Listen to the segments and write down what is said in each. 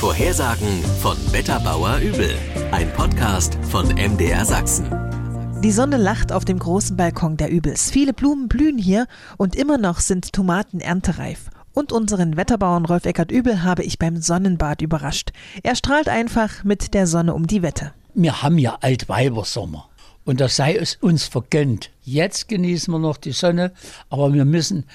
Vorhersagen von Wetterbauer Übel. Ein Podcast von MDR Sachsen. Die Sonne lacht auf dem großen Balkon der Übels. Viele Blumen blühen hier und immer noch sind Tomaten erntereif. Und unseren Wetterbauern Rolf Eckert Übel habe ich beim Sonnenbad überrascht. Er strahlt einfach mit der Sonne um die Wette. Wir haben ja Altweibersommer. Und das sei es uns vergönnt. Jetzt genießen wir noch die Sonne, aber wir müssen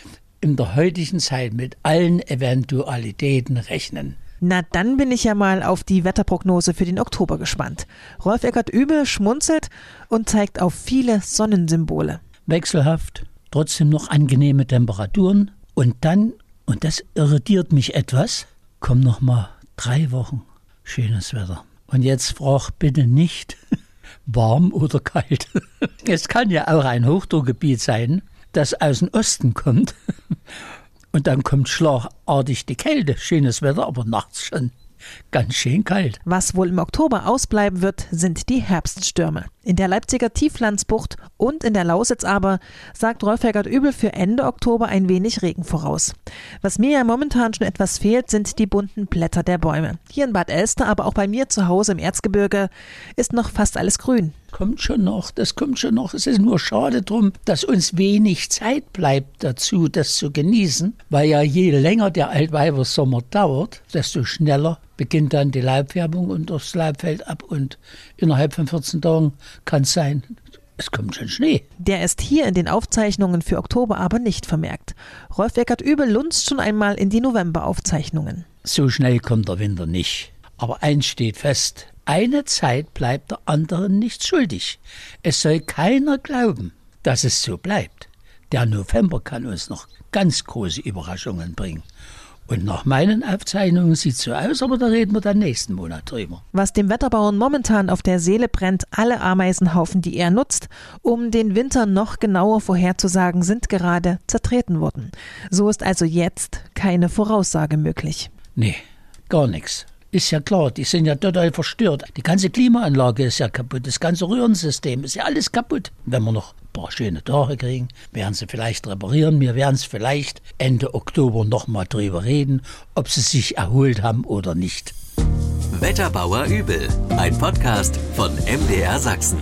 in der heutigen Zeit mit allen Eventualitäten rechnen. Na, dann bin ich ja mal auf die Wetterprognose für den Oktober gespannt. Rolf Eckert Übel schmunzelt und zeigt auf viele Sonnensymbole. Wechselhaft, trotzdem noch angenehme Temperaturen und dann, und das irritiert mich etwas, kommen noch mal drei Wochen schönes Wetter. Und jetzt frag bitte nicht warm oder kalt. Es kann ja auch ein Hochdruckgebiet sein, das aus dem Osten kommt. Und dann kommt schlagartig die Kälte. Schönes Wetter, aber nachts schon ganz schön kalt. Was wohl im Oktober ausbleiben wird, sind die Herbststürme. In der Leipziger Tieflandsbucht und in der Lausitz aber sagt Rolf Hergert Übel für Ende Oktober ein wenig Regen voraus. Was mir ja momentan schon etwas fehlt, sind die bunten Blätter der Bäume. Hier in Bad Elster, aber auch bei mir zu Hause im Erzgebirge ist noch fast alles grün. Kommt schon noch, das kommt schon noch. Es ist nur schade drum, dass uns wenig Zeit bleibt dazu, das zu genießen, weil ja je länger der Altweibersommer dauert, desto schneller beginnt dann die Laubfärbung und das Laub fällt ab und innerhalb von 14 Tagen kann es sein, es kommt schon Schnee. Der ist hier in den Aufzeichnungen für Oktober aber nicht vermerkt. Rolf Eckert Übel lunzt schon einmal in die Novemberaufzeichnungen. So schnell kommt der Winter nicht. Aber eins steht fest, eine Zeit bleibt der anderen nicht schuldig. Es soll keiner glauben, dass es so bleibt. Der November kann uns noch ganz große Überraschungen bringen. Und nach meinen Aufzeichnungen sieht es so aus, aber da reden wir dann nächsten Monat drüber. Was dem Wetterbauern momentan auf der Seele brennt, alle Ameisenhaufen, die er nutzt, um den Winter noch genauer vorherzusagen, sind gerade zertreten worden. So ist also jetzt keine Voraussage möglich. Nee, gar nichts. Ist ja klar, die sind ja total verstört. Die ganze Klimaanlage ist ja kaputt, das ganze Röhrensystem ist ja alles kaputt. Wenn wir noch ein paar schöne Tage kriegen, werden sie vielleicht reparieren. Wir werden es vielleicht Ende Oktober nochmal drüber reden, ob sie sich erholt haben oder nicht. Wetterbauer Übel. Ein Podcast von MDR Sachsen.